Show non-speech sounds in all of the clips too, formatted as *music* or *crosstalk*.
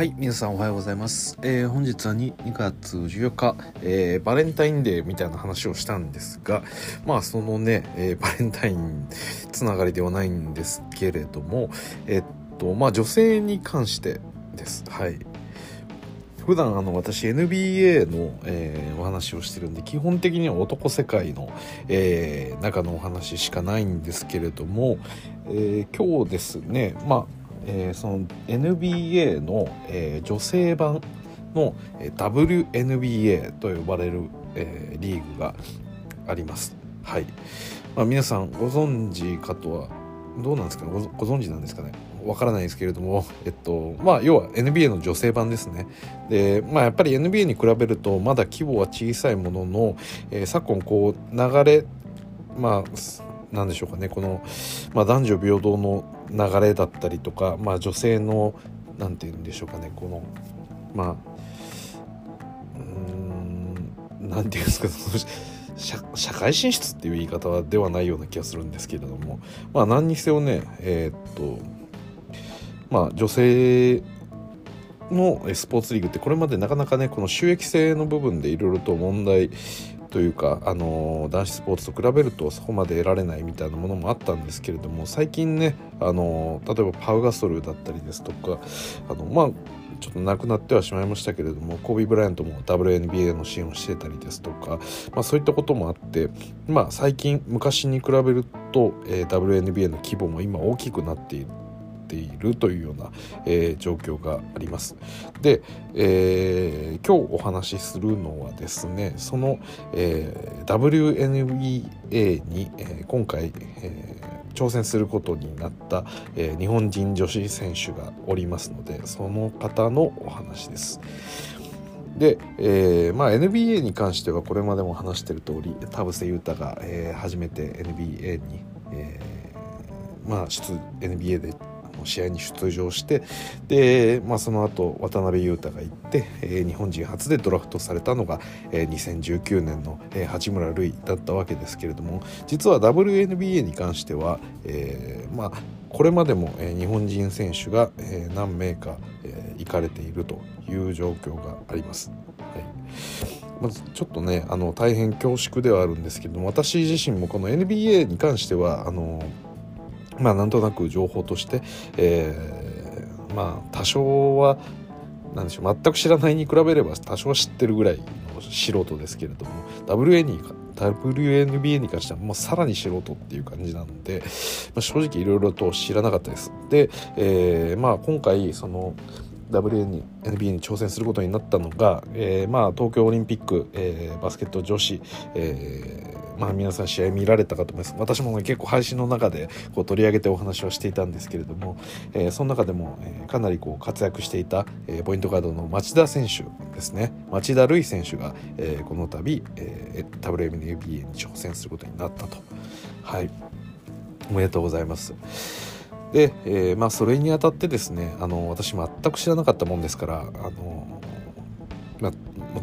はい皆さんおはようございます、えー本日は 2, 2月14日、えーバレンタインデーみたいな話をしたんですがまあそのね、えーバレンタインつながりではないんですけれどもえっとまあ女性に関してです。はい。普段あの私 NBA の、えーお話をしてるんで基本的には男世界の、えー中のお話しかないんですけれども、えー今日ですねまあ、えーその NBA の、えー女性版のえー WNBA と呼ばれる、えーリーグがあります。はい、まあ、皆さんご存知かとはどうなんですかね？ご存知なんですかね？わからないですけれども、*laughs* えっと、まあ、要は NBA の女性版ですね。で、まあ、やっぱり NBA に比べると、まだ規模は小さいものの、えー昨今、こう、流れ、まあ、なんでしょうかね、この、まあ、男女平等の流れだったりとか、まあ、女性の、なんて言うんでしょうかね、この、まあ、うん、なんていうんですか、その社社会進出っていう言い方ではないような気がするんですけれども、まあ、何にせよね、えーっと、まあ、女性のスポーツリーグってこれまでなかなかねこの収益性の部分でいろいろと問題というか、あの男子スポーツと比べるとそこまで得られないみたいなものもあったんですけれども最近ね、あの例えばパウガソルだったりですとかあのまあちょっと亡くなってはしまいましたけれどもコービー・ブライアントも WNBA の支援をしてたりですとか、まあ、そういったこともあって、まあ、最近昔に比べると、えー WNBA の規模も今大きくなっている。ているというような、えー状況があります。で、えー今日お話しするのはですねその、えー WNBA に、えー今回、えー挑戦することになった、えー日本人女子選手がおりますのでその方のお話です。で、えーまあ、NBA に関してはこれまでも話している通り田臥勇太が、えー初めて NBA に、えーまあ、出 NBA での試合に出場してで、まあ、その後渡辺裕太が行って、えー日本人初でドラフトされたのが、えー2019年の、えー八村塁だったわけですけれども実は WNBA に関しては、えーまあ、これまでも、え日本人選手が、え何名か、え行かれているという状況があります。はいまずちょっとねあの大変恐縮ではあるんですけども私自身もこの NBA に関してはあのまあなんとなく情報として、えーまあ多少は何でしょう全く知らないに比べれば多少は知ってるぐらいの素人ですけれども WA に WNBA に関してはもうさらに素人っていう感じなので、まあ、正直いろいろと知らなかったです。で、えーまあ、今回その WNBA に挑戦することになったのが、えーまあ、東京オリンピック、えーバスケット女子、えーまあ、皆さん試合見られたかと思います私も、ね、結構配信の中でこう取り上げてお話をしていたんですけれども、えその中でも、えかなりこう活躍していた、えポイントガードの町田選手ですね町田瑠唯選手が、えこの度、えー WNBA に挑戦することになったと。はいおめでとうございます。で、えーまあそれにあたってですねあの私全く知らなかったもんですからあの、まあ、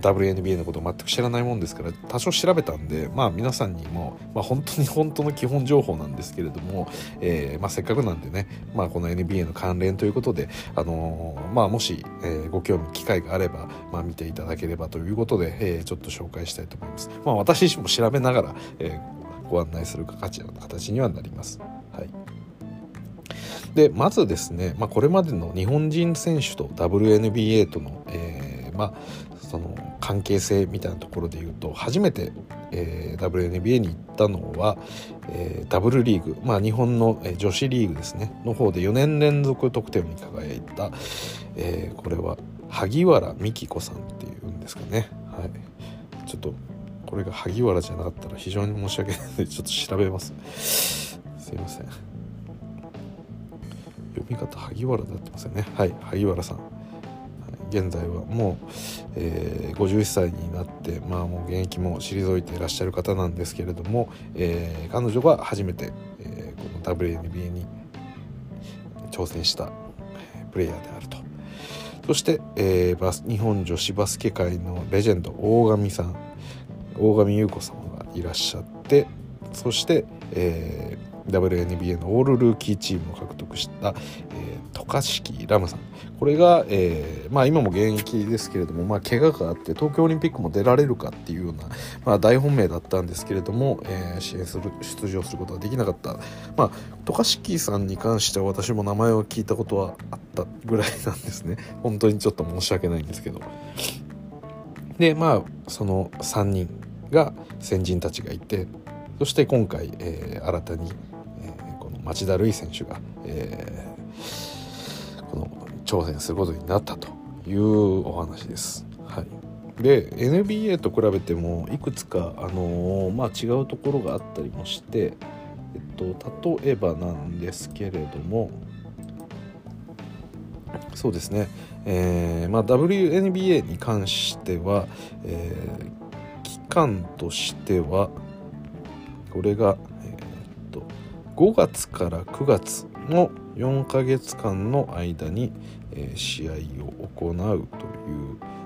WNBA のことを全く知らないもんですから多少調べたんでまあ皆さんにも、まあ、本当に本当の基本情報なんですけれども、えーまあ、せっかくなんでね、まあ、この NBA の関連ということで、あのまあ、もし、えーご興味機会があれば、まあ、見ていただければということで、えーちょっと紹介したいと思います。まあ、私自身も調べながら、えーご案内する形形にはなります。はいでまずですね、まあ、これまでの日本人選手と WNBA との、えーまあ、その関係性みたいなところで言うと初めて、えー WNBA に行ったのは、えーダブルリーグ、まあ、日本の女子リーグですねの方で4年連続得点に輝いた、えーこれは萩原美希子さんっていうんですかね、はい、ちょっとこれが萩原じゃなかったら非常に申し訳ないのでちょっと調べます。すいません。読み方萩原でなってますよね。はい萩原さん。現在はもう、えー51歳になって、まあ、もう現役も退いていらっしゃる方なんですけれども、えー彼女が初めて、えーこの WNBA に挑戦したプレイヤーであると。そして、えーバス日本女子バスケ界のレジェンド大神さん大神優子様がいらっしゃってそして、えー WNBA のオールルーキーチームを獲得した、え、渡嘉敷ラムさん。これが、えー、まあ、今も現役ですけれども、まあ、怪我があって東京オリンピックも出られるかっていうような、まあ、大本命だったんですけれども、えー、支援する出場することができなかった、ま、渡嘉敷さんに関しては私も名前を聞いたことはあったぐらいなんですね。*laughs* 本当にちょっと申し訳ないんですけど。でまあその3人が先人たちがいてそして今回、えー、新たに、町田瑠唯選手が、えー、この挑戦することになったというお話です。はい、で NBA と比べてもいくつか、あのー、まあ、違うところがあったりもして、えっと、例えばなんですけれどもそうですね、えーまあ、WNBA に関しては、えー、期間としてはこれが、えー、っと5月から9月の4ヶ月間の間に、えー、試合を行うという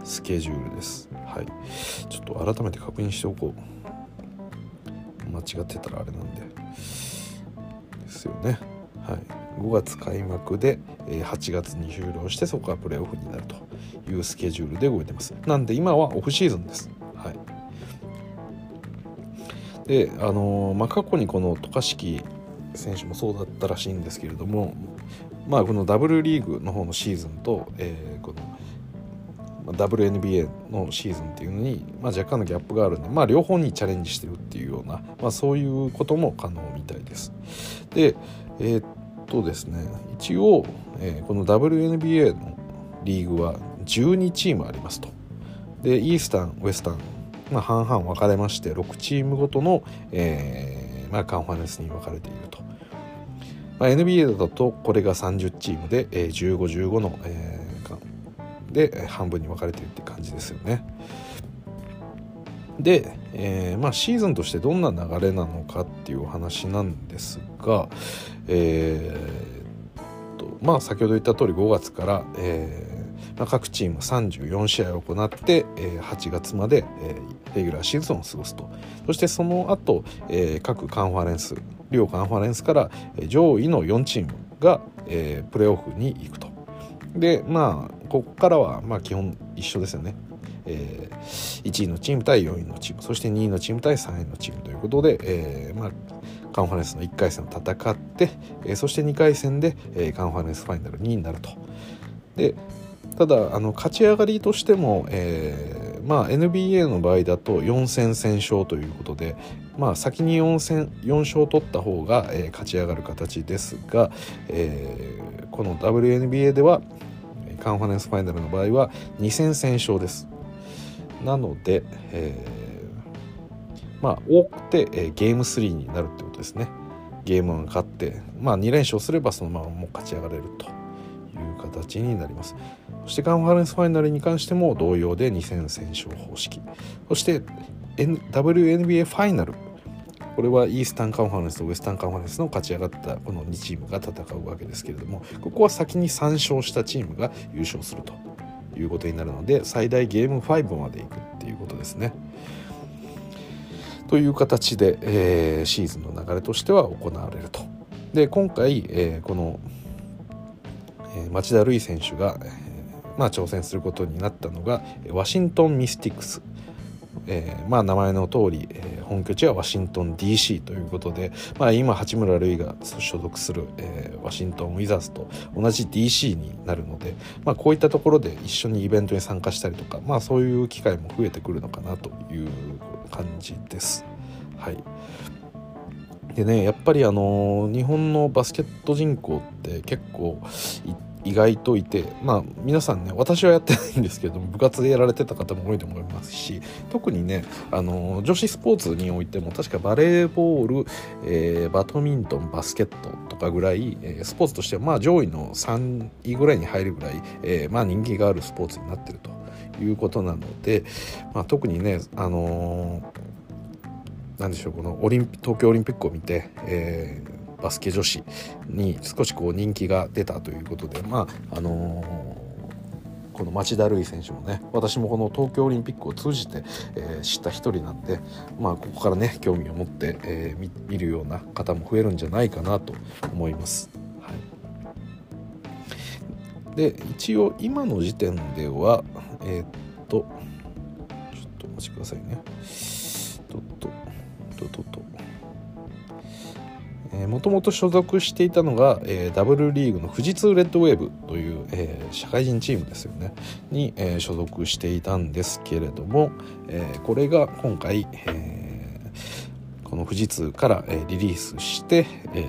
スケジュールです。はい、ちょっと改めて確認しておこう。間違ってたらあれなんで。ですよね。はい、5月開幕で、えー、8月に終了してそこからプレーオフになるというスケジュールで動いてます。なんで今はオフシーズンです。はいであのー、まあ、過去にこの渡嘉敷選手もそうだったらしいんですけれども、まあ、このダブルリーグの方のシーズンと、えー、この WNBA のシーズンっていうのに、まあ、若干のギャップがあるんで、まあ、両方にチャレンジしてるっていうような、まあ、そういうことも可能みたいです。でえー、っとですね一応、えー、この WNBA のリーグは12チームありますと。でイースタンウエスタン、まあ、半々分かれまして6チームごとの、えーま、カンファレンスに分かれていると。まあ、NBA だとこれが30チームで、えー、1515の、えー、で半分に分かれているって感じですよね。で、えーまあ、シーズンとしてどんな流れなのかっていうお話なんですが、えーとまあ、先ほど言った通り5月から、えーまあ、各チーム34試合を行って、えー、8月まで、えー、レギュラーシーズンを過ごすと。そしてその後、えー、各カンファレンス両カンファレンスから上位の4チームが、えー、プレーオフに行くと。でまあここからはまあ基本一緒ですよね。えー、1位のチーム対4位のチームそして2位のチーム対3位のチームということで、えーまあ、カンファレンスの1回戦を戦って、えー、そして2回戦で、えー、カンファレンスファイナル2位になると。でただあの勝ち上がりとしても、えーまあ、NBA の場合だと4戦先勝ということで、まあ、先に4戦4勝取った方が、えー、勝ち上がる形ですが、えー、この WNBA ではカンファレンスファイナルの場合は2戦先勝です。なので、えー、まあ多くて、えー、ゲーム3になるってことですねゲームが勝ってまあ2連勝すればそのままもう勝ち上がれるという形になりますそしてカンファレンスファイナルに関しても同様で2戦戦勝方式そして、N、WNBA ファイナルこれはイースタンカンファレンスとウエスタンカンファレンスの勝ち上がったこの2チームが戦うわけですけれどもここは先に3勝したチームが優勝するということになるので最大ゲーム5までいくっていうことですね。という形で、えー、シーズンの流れとしては行われると。で今回、えー、この、えー、町田瑠唯選手が、まあ、挑戦することになったのがワシントン・ミスティクスえー、まあ名前の通り、えー、本拠地はワシントン DC ということで、まあ、今八村塁が所属する、えー、ワシントン・ウィザーズと同じ DC になるので、まあ、こういったところで一緒にイベントに参加したりとか、まあ、そういう機会も増えてくるのかなという感じです。はいでねやっぱりあの日本のバスケット人口って結構意外といてまあ皆さんね私はやってないんですけども部活でやられてた方も多いと思いますし特にねあの女子スポーツにおいても確かバレーボール、えー、バドミントンバスケットとかぐらい、えー、スポーツとしてはまあ上位の3位ぐらいに入るぐらい、えー、まあ人気があるスポーツになってるということなので、まあ、特にねあのー、なんでしょうこのオリンピ東京オリンピックを見て、えーバスケ女子に少しこう人気が出たということでまああのー、この町田瑠唯選手もね私もこの東京オリンピックを通じて、えー、知った一人なんで、まあ、ここからね興味を持って、えー、見るような方も増えるんじゃないかなと思います。はい。で一応今の時点ではえー、っとちょっとお待ちくださいね。とっとととと。もともと所属していたのが、えー、ダブルリーグの富士通レッドウェーブという、えー、社会人チームですよね。に、えー、所属していたんですけれども、えー、これが今回、えー、この富士通から、えー、リリースして、えー、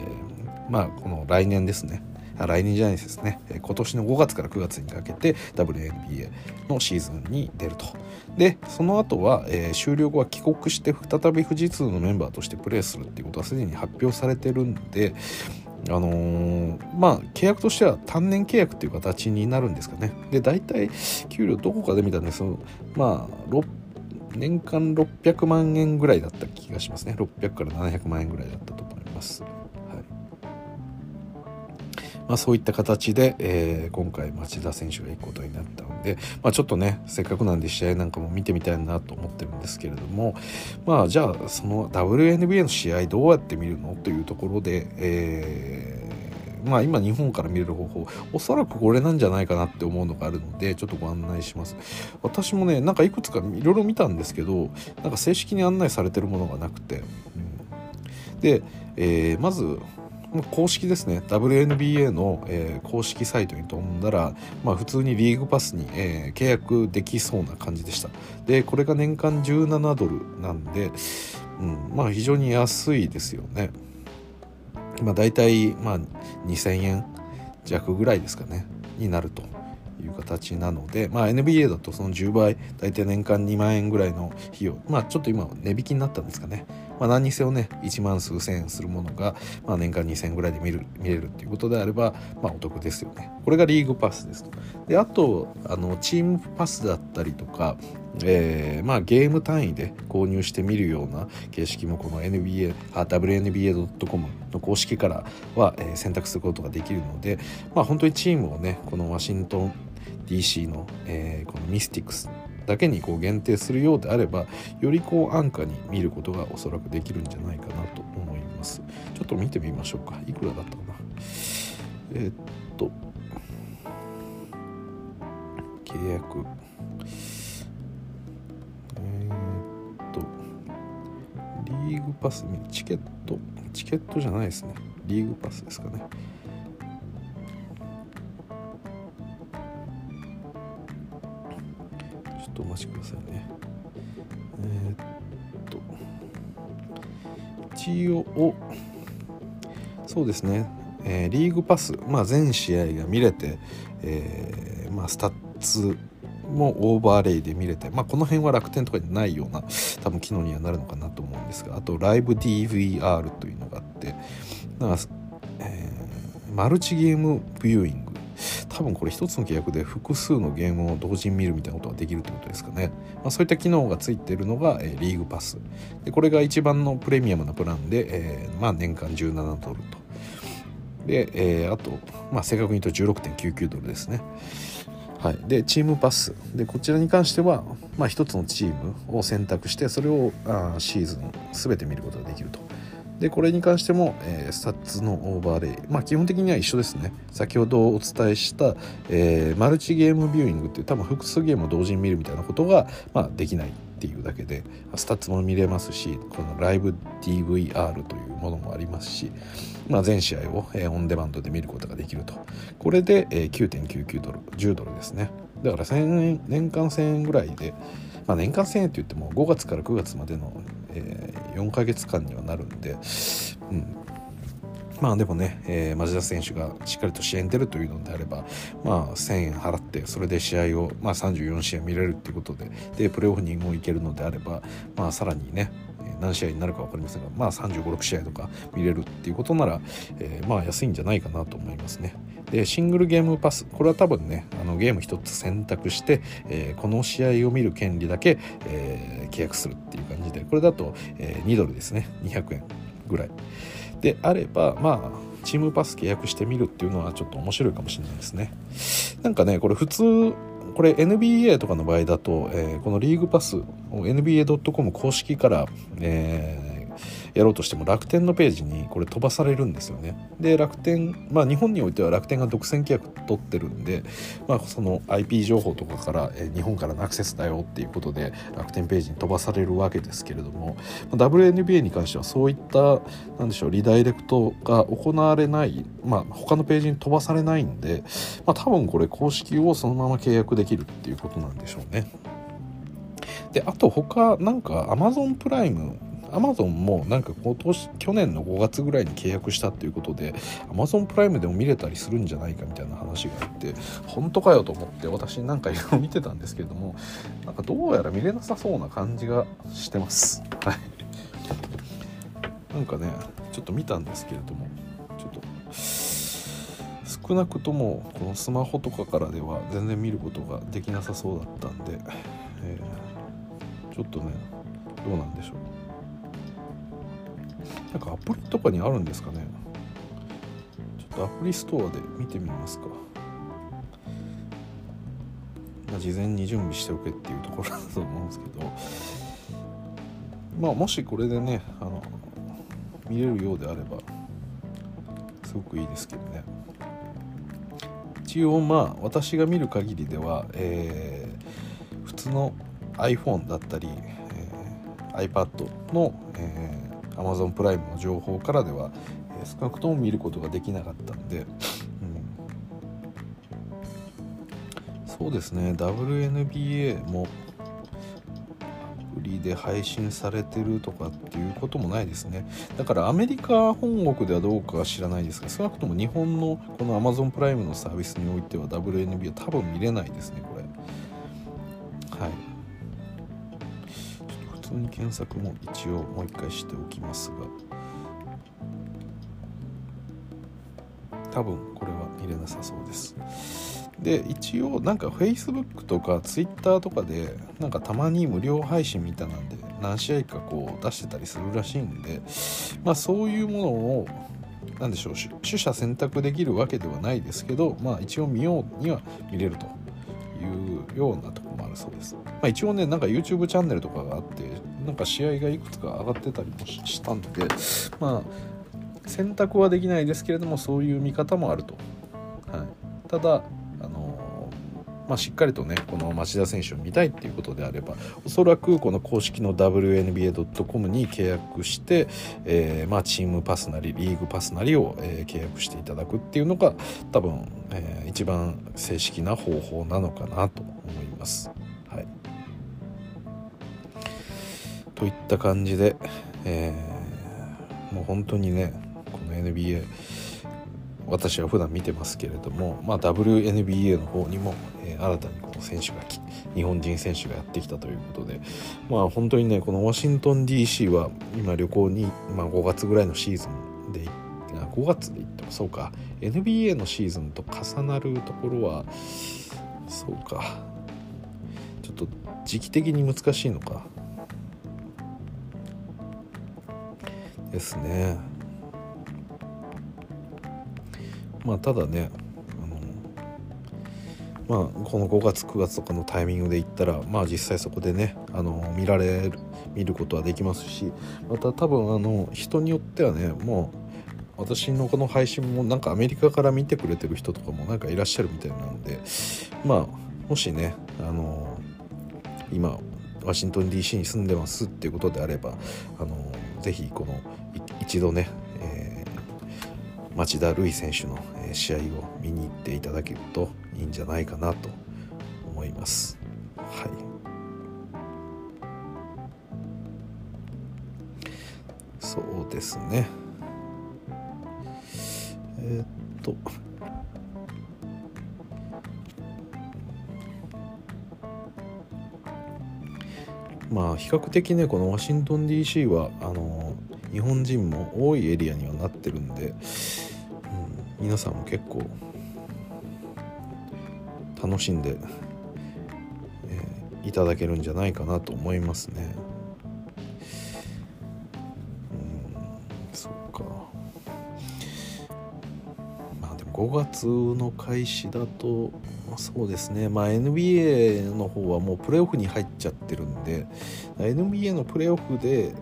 まあこの来年ですね。来年じゃないですね。今年の5月から9月にかけて WNBA のシーズンに出ると。でその後は、えー、終了後は帰国して再び富士通のメンバーとしてプレーするっていうことはすでに発表されてるんであのー、まあ契約としては単年契約っていう形になるんですかね。で大体給料どこかで見たんです。けどまあ年間600万円ぐらいだった気がしますね。600から700万円ぐらいだったと思います。はい。まあ、そういった形で、えー、今回町田選手が行くことになったので、まあ、ちょっとねせっかくなんで試合なんかも見てみたいなと思ってるんですけれどもまあじゃあその WNBA の試合どうやって見るのというところで、えーまあ今日本から見れる方法おそらくこれなんじゃないかなって思うのがあるのでちょっとご案内します。私もねなんかいくつかいろいろ見たんですけどなんか正式に案内されてるものがなくて、うん、で、えー、まず公式ですね。WNBA の、えー、公式サイトに飛んだら、まあ、普通にリーグパスに、えー、契約できそうな感じでした。でこれが年間17ドルなんで、うん、まあ非常に安いですよね。まあ大体、まあ、2000円弱ぐらいですかね。になるという形なので、まあ、NBA だとその10倍大体年間2万円ぐらいの費用。まあちょっと今値引きになったんですかね。まあ、何にせよね1万数千円するものが、まあ、年間2000円ぐらいで見る見れるっていうことであれば、まあ、お得ですよね。これがリーグパスですと。であとあのチームパスだったりとかえー、まあ、ゲーム単位で購入してみるような形式もこの NBA WNBA.com の公式からは、えー、選択することができるので、まあ、本当にチームをねこのワシントン DC の、えー、このミスティックスだけにこう限定するようであればよりこう安価に見ることがおそらくできるんじゃないかなと思います。ちょっと見てみましょうか。いくらだったかな。えー、っと。契約。えー、っと。リーグパスチケット。チケットじゃないですね。リーグパスですかね。待ちくださいね。えー、っと。一応そうですね、えー、リーグパス、まあ、全試合が見れて、えーまあ、スタッツもオーバーレイで見れて、まあ、この辺は楽天とかにないような多分機能にはなるのかなと思うんですがあとライブ DVR というのがあってなんか、えー、マルチゲームビューイング。多分これ一つの契約で複数のゲームを同時に見るみたいなことができるってことですかね、まあ、そういった機能がついてるのが、え、リーグパス。でこれが一番のプレミアムなプランで、えー、まあ、年間17ドルと。で、えー、あと、まあ、正確に言うと16.99ドルですね。はい、でチームパス。でこちらに関しては、まあ、1つのチームを選択してそれをあシーズン全て見ることができると。でこれに関しても、えー、スタッツのオーバーレイ。まあ基本的には一緒ですね。先ほどお伝えした、えー、マルチゲームビューイングっていう多分複数ゲームを同時に見るみたいなことが、まあ、できないっていうだけでスタッツも見れますしこのライブ DVR というものもありますし、まあ、全試合を、えー、オンデマンドで見ることができると。これで、えー、9.99ドル10ドルですね。だから1円年間1000円ぐらいでまあ、年間1000円って言っても5月から9月までの、えー、4ヶ月間にはなるんで、うん、まあでもね、えー、町田選手がしっかりと試合に出るというのであれば、まあ、1000円払ってそれで試合を、まあ、34試合見れるっていうことででプレーオフにも行けるのであれば、まあ、さらにね何試合になるか分かりませんが、まあ、35、6試合とか見れるっていうことなら、えー、まあ安いんじゃないかなと思いますね。でシングルゲームパスこれは多分ねあのゲーム1つ選択して、えー、この試合を見る権利だけ、えー、契約するっていう感じでこれだと、え、2ドルですね200円ぐらいであればまあチームパス契約してみるっていうのはちょっと面白いかもしれないですね。なんかねこれ普通これ NBA とかの場合だと、えー、このリーグパスを NBA.com 公式から、えやろうとしても楽天のページにこれ飛ばされるんですよねで楽天まあ日本においては楽天が独占契約取ってるんで、まあ、その IP 情報とかから、え日本からのアクセスだよっていうことで楽天ページに飛ばされるわけですけれども WNBA に関してはそういったなんでしょうリダイレクトが行われないまあ他のページに飛ばされないんで、まあ、多分これ公式をそのまま契約できるっていうことなんでしょうね。であと他なんか Amazon プライムアマゾンもなんか今年去年の5月ぐらいに契約したっていうことでアマゾンプライムでも見れたりするんじゃないかみたいな話があって本当かよと思って私なんかいろいろ見てたんですけれどもなんかどうやら見れなさそうな感じがしてます。はい。なんかねちょっと見たんですけれどもちょっと少なくともこのスマホとかからでは全然見ることができなさそうだったんで、えー、ちょっとねどうなんでしょう。なんかアプリとかにあるんですかね。ちょっとアプリストアで見てみますか、まあ、事前に準備しておけっていうところだと思うんですけど。まあもしこれでねあの見れるようであればすごくいいですけどね。一応まあ私が見る限りでは、えー、普通の iPhone だったり、えー、iPad の、えー Amazon プライムの情報からでは、え少なくとも見ることができなかったんで、うん、そうですね。WNBA もアプリで配信されてるとかっていうこともないですね。だからアメリカ本国ではどうかは知らないですが少なくとも日本のこの Amazon プライムのサービスにおいては WNBA 多分見れないですね。通に検索も一応もう一回しておきますが多分これは入れなさそうです。で一応なんか Facebook とか Twitter とかでなんかたまに無料配信みたいなんで何試合かこう出してたりするらしいんでまあそういうものを何でしょう取捨選択できるわけではないですけどまあ一応見ようには見れるというようなとこもあるそうです、まあ、一応ねなんか YouTube チャンネルとかがあってなんか試合がいくつか上がってたりもしたんでまあ選択はできないですけれどもそういう見方もあると、はい、ただあのまあ、しっかりとねこの町田選手を見たいっていうことであればおそらくこの公式の WNBA.com に契約して、えー、まあ、チームパスなりリーグパスなりを、えー、契約していただくっていうのが多分、えー、一番正式な方法なのかなと思います。といった感じで、えー、もう本当にねこの NBA 私は普段見てますけれども、まあ、WNBA の方にも、えー、新たにこの選手が日本人選手がやってきたということで、まあ、本当にねこのワシントン DC は今旅行に、まあ、5月ぐらいのシーズンで5月で行ってもそうか NBA のシーズンと重なるところはそうかちょっと時期的に難しいのか。ですね。まあただねあのまあこの5月9月とかのタイミングで行ったらまあ実際そこでねあの見られる見ることはできますしまた多分あの人によってはねもう私のこの配信もなんかアメリカから見てくれてる人とかもなんかいらっしゃるみたいなんでまあもしねあの今ワシントン DC に住んでますっていうことであればあのぜひこの一度ね、えー、町田瑠唯選手の試合を見に行っていただけるといいんじゃないかなと思います。はいそうですね。えー、っとまあ比較的ねこのワシントン DC はあの日本人も多いエリアにはなってるんで、うん、皆さんも結構楽しんで、えー、いただけるんじゃないかなと思いますね。うんそうかまあでも5月の開始だとそうですね、まあ、NBA の方はもうプレーオフに入っちゃってるんで NBA のプレーオフで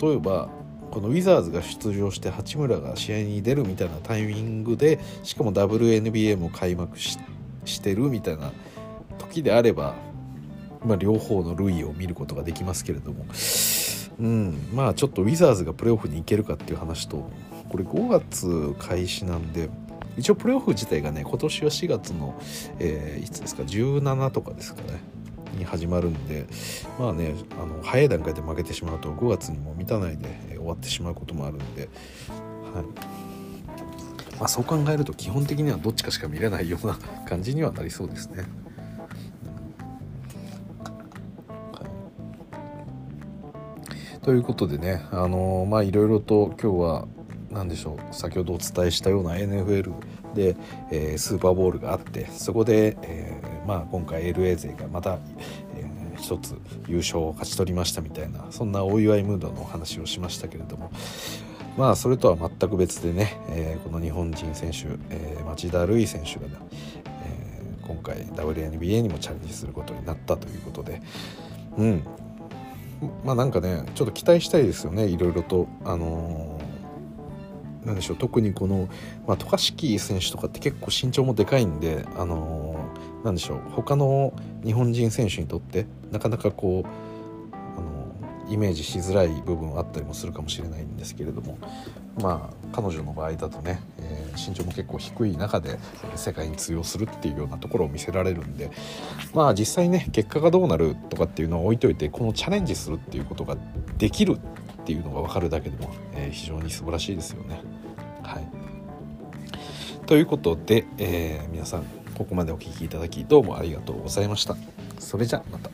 例えばこのウィザーズが出場して八村が試合に出るみたいなタイミングでしかも WNBA も開幕してるみたいな時であれば、まあ、両方の類を見ることができますけれども、うん、まあちょっとウィザーズがプレーオフに行けるかっていう話とこれ5月開始なんで一応プレーオフ自体がね今年は4月の、えー、いつですか17とかですかね。に始まるんでまあねあの早い段階で負けてしまうと5月にも満たないで、終わってしまうこともあるんで、はい。まあ、そう考えると基本的にはどっちかしか見れないような *laughs* 感じにはなりそうですね。ということでねあのー、まあいろいろと今日は何でしょう先ほどお伝えしたような NFL で、えー、スーパーボールがあってそこで、え、まあ、今回 LA 勢がまた、えー、一つ優勝を勝ち取りましたみたいなそんなお祝いムードのお話をしましたけれどもまあそれとは全く別でね、えこの日本人選手、え町田瑠唯選手が、ね、え今回 WNBA にもチャレンジすることになったということでうん。まあなんかねちょっと期待したいですよねいろいろと。あのなんでしょう特にこの、まあ、渡嘉敷選手とかって結構身長もでかいんで、あのー、なんでしょう他の日本人選手にとってなかなかこう、あの、イメージしづらい部分あったりもするかもしれないんですけれどもまあ彼女の場合だとね、えー、身長も結構低い中で世界に通用するっていうようなところを見せられるんでまあ実際ね結果がどうなるとかっていうのは置いといてこのチャレンジするっていうことができるっていうのが分かるだけでも、えー、非常に素晴らしいですよね。はい、ということで、えー、皆さんここまでお聴きいただきどうもありがとうございました。それじゃまた。